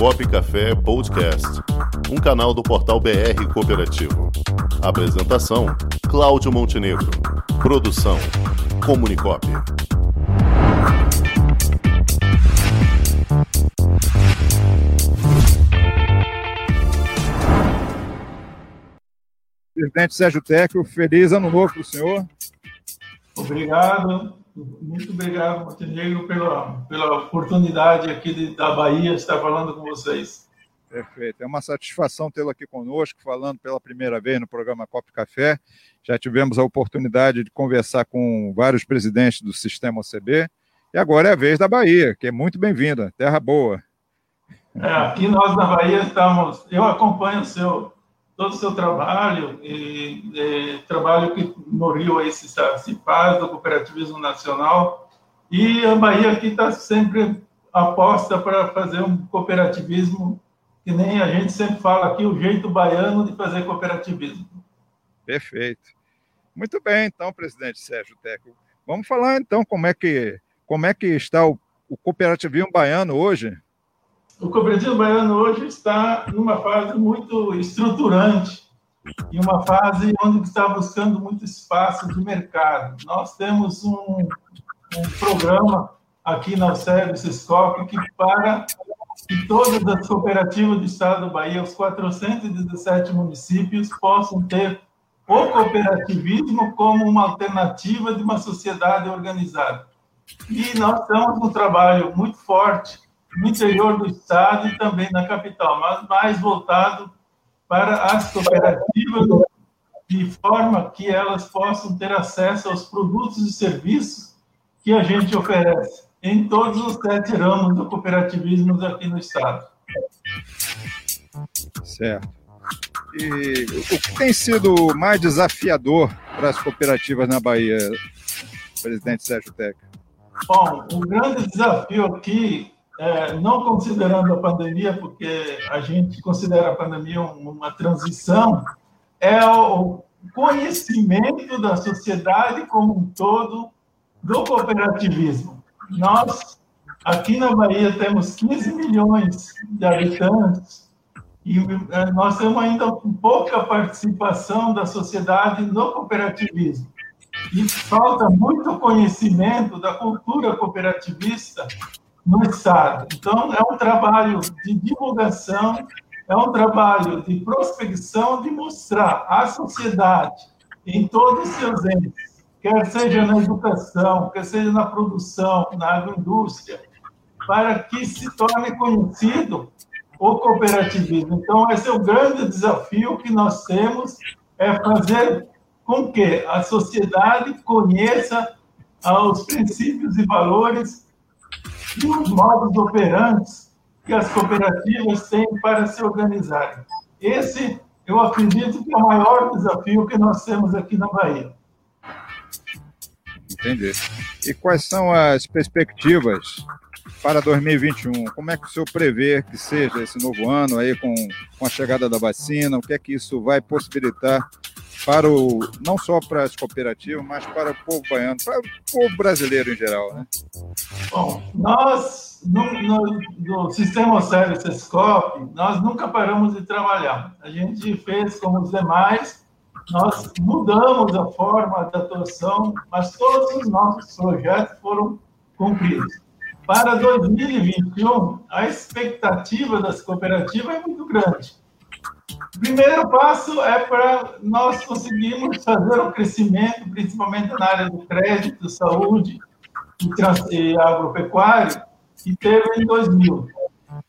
Cop Café Podcast, um canal do portal BR Cooperativo. Apresentação: Cláudio Montenegro. Produção: Comunicop. Presidente Sérgio Tecro, feliz ano novo para o senhor. Obrigado, muito obrigado, Montenegro, pela, pela oportunidade aqui de, da Bahia estar falando com vocês. Perfeito. É uma satisfação tê-lo aqui conosco, falando pela primeira vez no programa Cop Café. Já tivemos a oportunidade de conversar com vários presidentes do sistema OCB. E agora é a vez da Bahia, que é muito bem-vinda, terra boa. É, aqui nós na Bahia estamos. Eu acompanho o seu, todo o seu trabalho, e, e trabalho que no Rio aí se, se faz do cooperativismo nacional. E a Bahia aqui está sempre aposta para fazer um cooperativismo que nem a gente sempre fala aqui, o jeito baiano de fazer cooperativismo. Perfeito. Muito bem, então, presidente Sérgio Teco. Vamos falar então como é que, como é que está o, o cooperativismo baiano hoje? O cooperativismo baiano hoje está numa fase muito estruturante e uma fase onde está buscando muito espaço de mercado. Nós temos um, um programa aqui na Services Cop que para que todas as cooperativas do estado do Bahia, os 417 municípios, possam ter o cooperativismo como uma alternativa de uma sociedade organizada. E nós estamos num trabalho muito forte no interior do estado e também na capital, mas mais voltado para as cooperativas, de forma que elas possam ter acesso aos produtos e serviços que a gente oferece em todos os sete ramos do cooperativismo aqui no Estado. Certo. E o que tem sido mais desafiador para as cooperativas na Bahia, presidente Sérgio Teca? Bom, o grande desafio aqui, é, não considerando a pandemia, porque a gente considera a pandemia uma transição, é o conhecimento da sociedade como um todo do cooperativismo. Nós, aqui na Bahia, temos 15 milhões de habitantes e eh, nós temos ainda pouca participação da sociedade no cooperativismo. E falta muito conhecimento da cultura cooperativista no Estado. Então, é um trabalho de divulgação, é um trabalho de prospecção, de mostrar à sociedade, em todos os seus entes, quer seja na educação, quer seja na produção, na agroindústria, para que se torne conhecido o cooperativismo. Então, esse é o grande desafio que nós temos, é fazer com que a sociedade conheça os princípios e valores e os modos operantes que as cooperativas têm para se organizarem. Esse, eu acredito que é o maior desafio que nós temos aqui na Bahia. Entendi. E quais são as perspectivas para 2021? Como é que o senhor prevê que seja esse novo ano aí com, com a chegada da vacina? O que é que isso vai possibilitar para o não só para as cooperativas, mas para o povo baiano, para o povo brasileiro em geral, né? Bom, nós no, no, no sistema Services Corp, nós nunca paramos de trabalhar. A gente fez como os demais nós mudamos a forma de atuação, mas todos os nossos projetos foram cumpridos. Para 2021, a expectativa das cooperativas é muito grande. Primeiro passo é para nós conseguirmos fazer um crescimento, principalmente na área do crédito, saúde e agropecuário, que teve em 2000.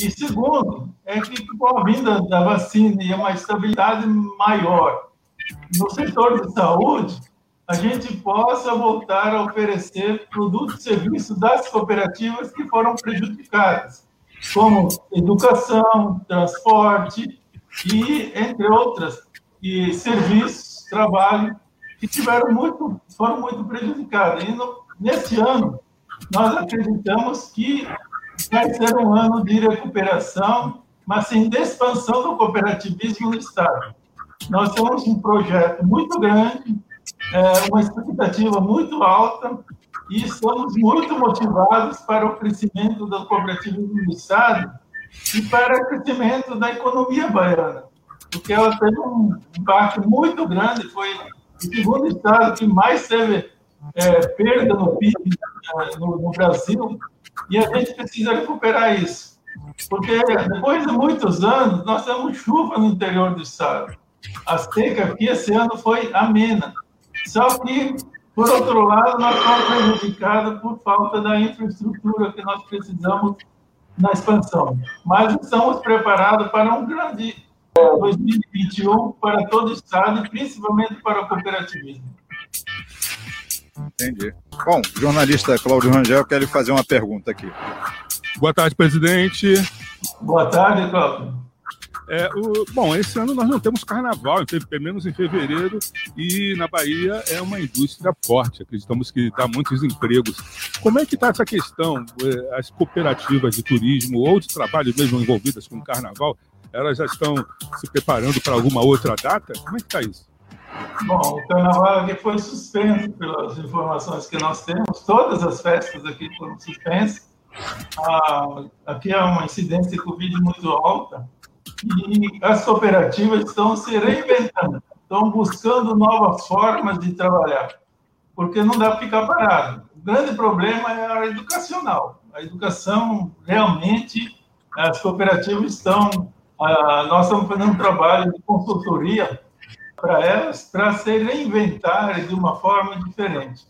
E segundo, é que com a vinda da vacina e uma estabilidade maior no setor de saúde, a gente possa voltar a oferecer produtos e serviços das cooperativas que foram prejudicadas, como educação, transporte e, entre outras, e serviços, trabalho, que tiveram muito, foram muito prejudicados. E no, nesse ano, nós acreditamos que vai ser um ano de recuperação, mas sim de expansão do cooperativismo no Estado. Nós temos um projeto muito grande, é, uma expectativa muito alta e estamos muito motivados para o crescimento do cooperativismo no Estado e para o crescimento da economia baiana, porque ela teve um impacto muito grande, foi o segundo estado que mais teve é, perda no PIB é, no, no Brasil, e a gente precisa recuperar isso. Porque depois de muitos anos, nós temos chuva no interior do estado. A seca aqui esse ano foi amena. Só que, por outro lado, nós estamos prejudicados por falta da infraestrutura que nós precisamos na expansão. Mas estamos preparados para um grande 2021 para todo o Estado e principalmente para o cooperativismo. Entendi. Bom, o jornalista Cláudio Rangel quer lhe fazer uma pergunta aqui. Boa tarde, presidente. Boa tarde, Cláudio. É, o, bom, esse ano nós não temos carnaval, pelo menos em fevereiro, e na Bahia é uma indústria forte, acreditamos que dá muitos empregos. Como é que está essa questão? É, as cooperativas de turismo ou de trabalho mesmo envolvidas com o carnaval, elas já estão se preparando para alguma outra data? Como é que está isso? Bom, o carnaval aqui foi suspenso pelas informações que nós temos, todas as festas aqui foram suspensas. Ah, aqui é uma incidência de Covid muito alta, as cooperativas estão se reinventando, estão buscando novas formas de trabalhar, porque não dá para ficar parado. O grande problema é a área educacional. A educação, realmente, as cooperativas estão. nós estamos fazendo um trabalho de consultoria para elas, para se reinventarem de uma forma diferente.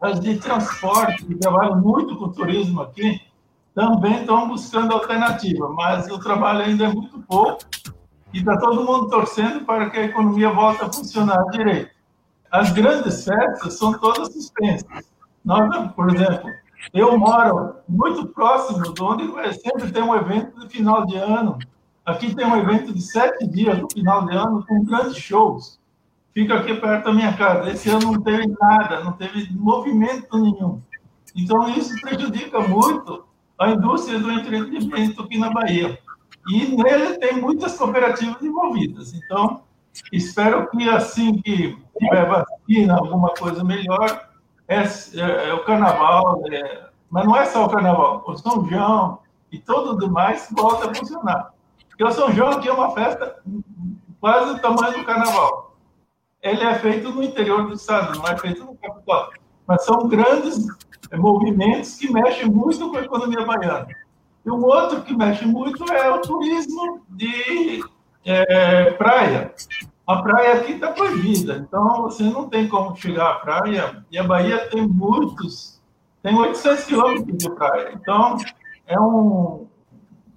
As de transporte, que trabalham muito com turismo aqui, também estão buscando alternativa, mas o trabalho ainda é muito pouco e está todo mundo torcendo para que a economia volte a funcionar direito. As grandes festas são todas suspensas. Nós, por exemplo, eu moro muito próximo de onde sempre tem um evento de final de ano. Aqui tem um evento de sete dias no final de ano com grandes shows. Fica aqui perto da minha casa. Esse ano não teve nada, não teve movimento nenhum. Então, isso prejudica muito a indústria do entretenimento aqui na Bahia. E nele tem muitas cooperativas envolvidas. Então, espero que assim que tiver vacina, alguma coisa melhor, é, é, é o carnaval, é, mas não é só o carnaval, o São João e todo o demais volta a funcionar. Porque o São João aqui é uma festa quase do tamanho do carnaval. Ele é feito no interior do estado, não é feito no capital. Mas são grandes é, movimentos que mexem muito com a economia baiana. E um outro que mexe muito é o turismo de é, praia. A praia aqui está proibida, então você não tem como chegar à praia. E a Bahia tem muitos, tem 800 quilômetros de praia. Então, é um,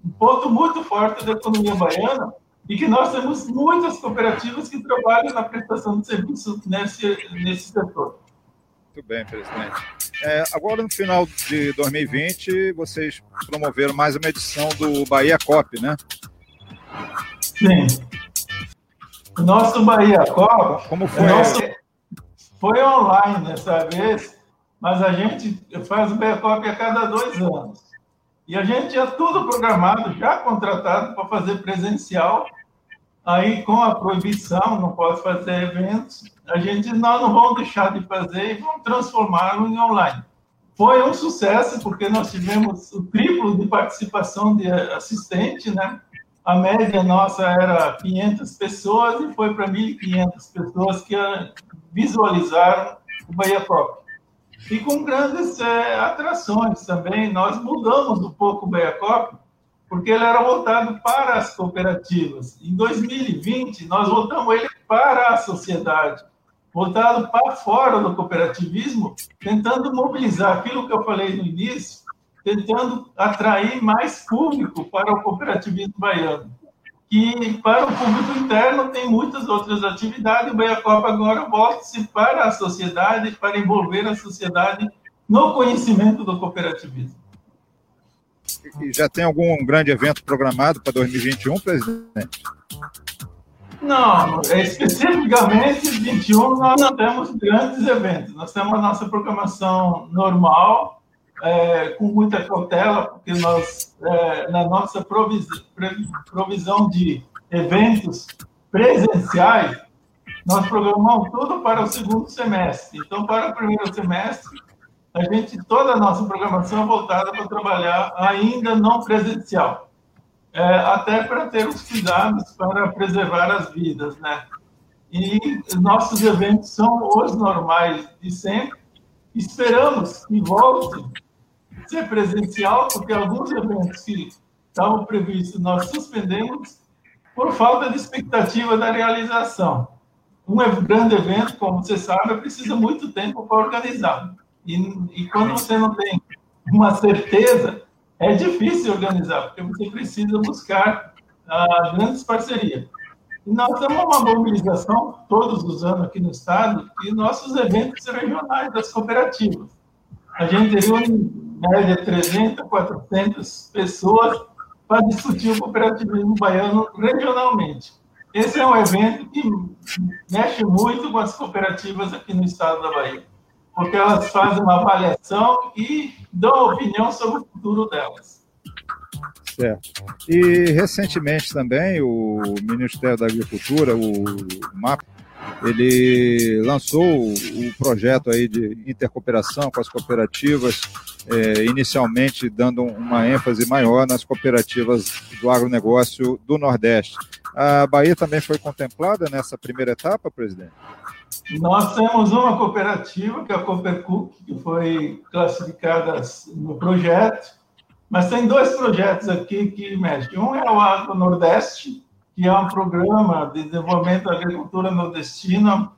um ponto muito forte da economia baiana e que nós temos muitas cooperativas que trabalham na prestação de serviços nesse, nesse setor. Muito bem, presidente. É, agora, no final de 2020, vocês promoveram mais uma edição do Bahia Cop, né? Sim. O nosso Bahia Cop. Como foi? Nosso, foi online dessa vez, mas a gente faz o Bahia Cop a cada dois anos. E a gente tinha tudo programado, já contratado para fazer presencial. Aí, com a proibição, não pode fazer eventos, a gente nós não vamos deixar de fazer e vamos transformá-lo em online. Foi um sucesso, porque nós tivemos o triplo de participação de assistente, né? A média nossa era 500 pessoas e foi para 1.500 pessoas que visualizaram o Bahia Cop. E com grandes é, atrações também. Nós mudamos um pouco o Bahia Cop, porque ele era voltado para as cooperativas. Em 2020, nós voltamos ele para a sociedade voltado para fora do cooperativismo, tentando mobilizar aquilo que eu falei no início, tentando atrair mais público para o cooperativismo baiano. Que para o público interno tem muitas outras atividades, o Baiacopa agora volta-se para a sociedade, para envolver a sociedade no conhecimento do cooperativismo. Já tem algum grande evento programado para 2021, presidente? Não, especificamente 21 nós não temos grandes eventos. Nós temos a nossa programação normal, é, com muita cautela, porque nós, é, na nossa provisão, provisão de eventos presenciais, nós programamos tudo para o segundo semestre. Então, para o primeiro semestre, a gente toda a nossa programação é voltada para trabalhar ainda não presencial. é, até para ter os cuidados para preservar as vidas, né? E nossos eventos são os normais de sempre. Esperamos que volte a ser presencial, porque alguns eventos que estavam previstos nós suspendemos por falta de expectativa da realização. Um grande evento, como você sabe, precisa muito tempo para organizar. E, e quando você não tem uma certeza, é difícil organizar, porque você precisa buscar ah, grandes parcerias. E nós temos uma mobilização todos os anos aqui no Estado e nossos eventos regionais das cooperativas. A gente reúne, em média, 300, 400 pessoas para discutir o cooperativismo baiano regionalmente. Esse é um evento que mexe muito com as cooperativas aqui no estado da Bahia, porque elas fazem uma avaliação e dão opinião sobre o futuro delas. Certo. E recentemente também o Ministério da Agricultura, o MAP, ele lançou o projeto aí de intercooperação com as cooperativas, é, inicialmente dando uma ênfase maior nas cooperativas do agronegócio do Nordeste. A Bahia também foi contemplada nessa primeira etapa, presidente? Nós temos uma cooperativa, que é a Coopercook, que foi classificada no projeto, mas tem dois projetos aqui que mexem. Um é o Agro Nordeste, que é um programa de desenvolvimento da agricultura nordestina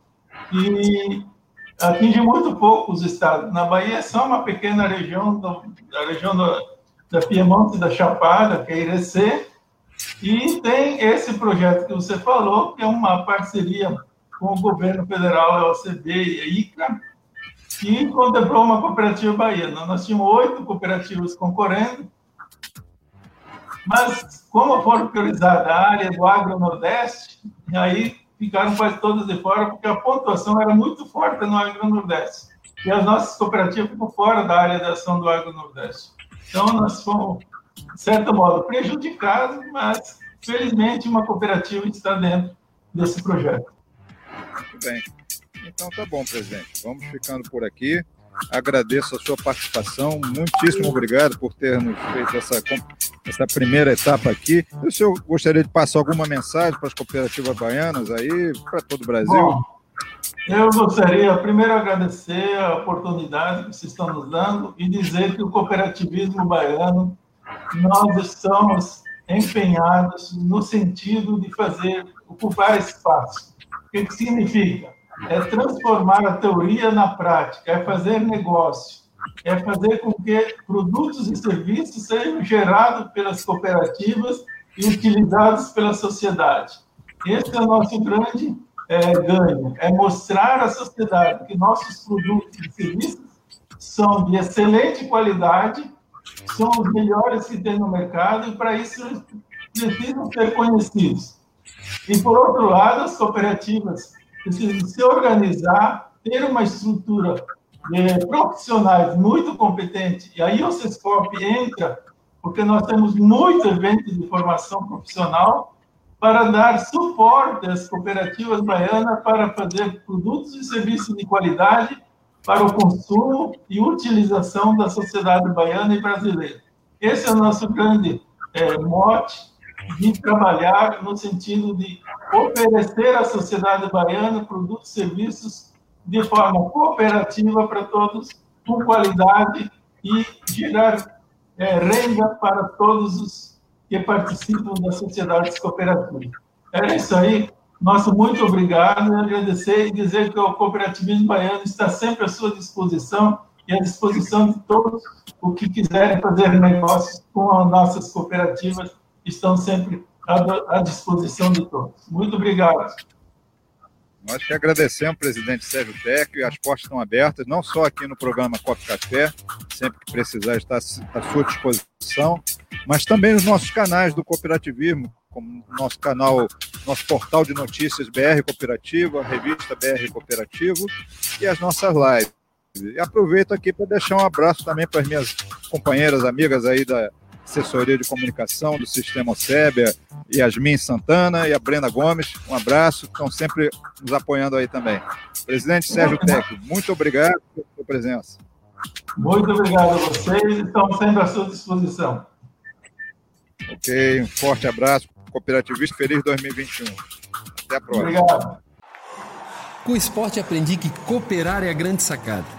que atinge muito pouco os estados. Na Bahia é só uma pequena região, do, da região do, da Piemonte da Chapada, que é Irecê, e tem esse projeto que você falou, que é uma parceria com o governo federal, a OCB e a ICA, que contemplou uma cooperativa baiana. Nós tínhamos oito cooperativas concorrendo, mas como foram priorizadas a área do agro-nordeste, aí ficaram quase todas de fora, porque a pontuação era muito forte no agro-nordeste. E as nossas cooperativas ficam fora da área de ação do agro-nordeste. Então, nós fomos, de certo modo, prejudicados, mas, felizmente, uma cooperativa está dentro desse projeto. Muito bem. Então, tá bom, presidente. Vamos ficando por aqui. Agradeço a sua participação. Muitíssimo obrigado por ter nos feito essa, essa primeira etapa aqui. o senhor gostaria de passar alguma mensagem para as cooperativas baianas aí, para todo o Brasil? Bom, eu gostaria primeiro agradecer a oportunidade que vocês estão nos dando e dizer que o cooperativismo baiano, nós estamos empenhados no sentido de fazer, ocupar espaço. O que significa? é transformar a teoria na prática, é fazer negócio, é fazer com que produtos e serviços sejam gerados pelas cooperativas e utilizados pela sociedade. Esse é o nosso grande é, ganho, é mostrar à sociedade que nossos produtos e serviços são de excelente qualidade, são os melhores que tem no mercado e para isso precisam ser conhecidos. E por outro lado, as cooperativas precisa se organizar, ter uma estrutura de profissionais muito competentes, e aí o CESCOP entra, porque nós temos muito evento de formação profissional para dar suporte às cooperativas baianas para fazer produtos e serviços de qualidade para o consumo e utilização da sociedade baiana e brasileira. Esse é o nosso grande é, mote de trabalhar no sentido de oferecer à sociedade baiana produtos e serviços de forma cooperativa para todos, com qualidade e gerar é, renda para todos os que participam das sociedades cooperativas. É isso aí. Nosso muito obrigado, agradecer e dizer que o cooperativismo baiano está sempre à sua disposição e à disposição de todos os que quiserem fazer negócios com as nossas cooperativas estão sempre à disposição de todos. Muito obrigado. Nós que agradecemos, presidente Sérgio Tec, as portas estão abertas, não só aqui no programa Copo Café, sempre que precisar está à sua disposição, mas também nos nossos canais do cooperativismo, como nosso canal, nosso portal de notícias BR Cooperativa, revista BR Cooperativo e as nossas lives. E aproveito aqui para deixar um abraço também para as minhas companheiras, amigas aí da, assessoria de comunicação do Sistema Sébia, Yasmin Santana e a Brenda Gomes. Um abraço, estão sempre nos apoiando aí também. Presidente Sérgio Tec, muito obrigado pela sua presença. Muito obrigado a vocês, estamos sempre à sua disposição. Ok, um forte abraço. Cooperativista Feliz 2021. Até a próxima. Obrigado. Com o esporte aprendi que cooperar é a grande sacada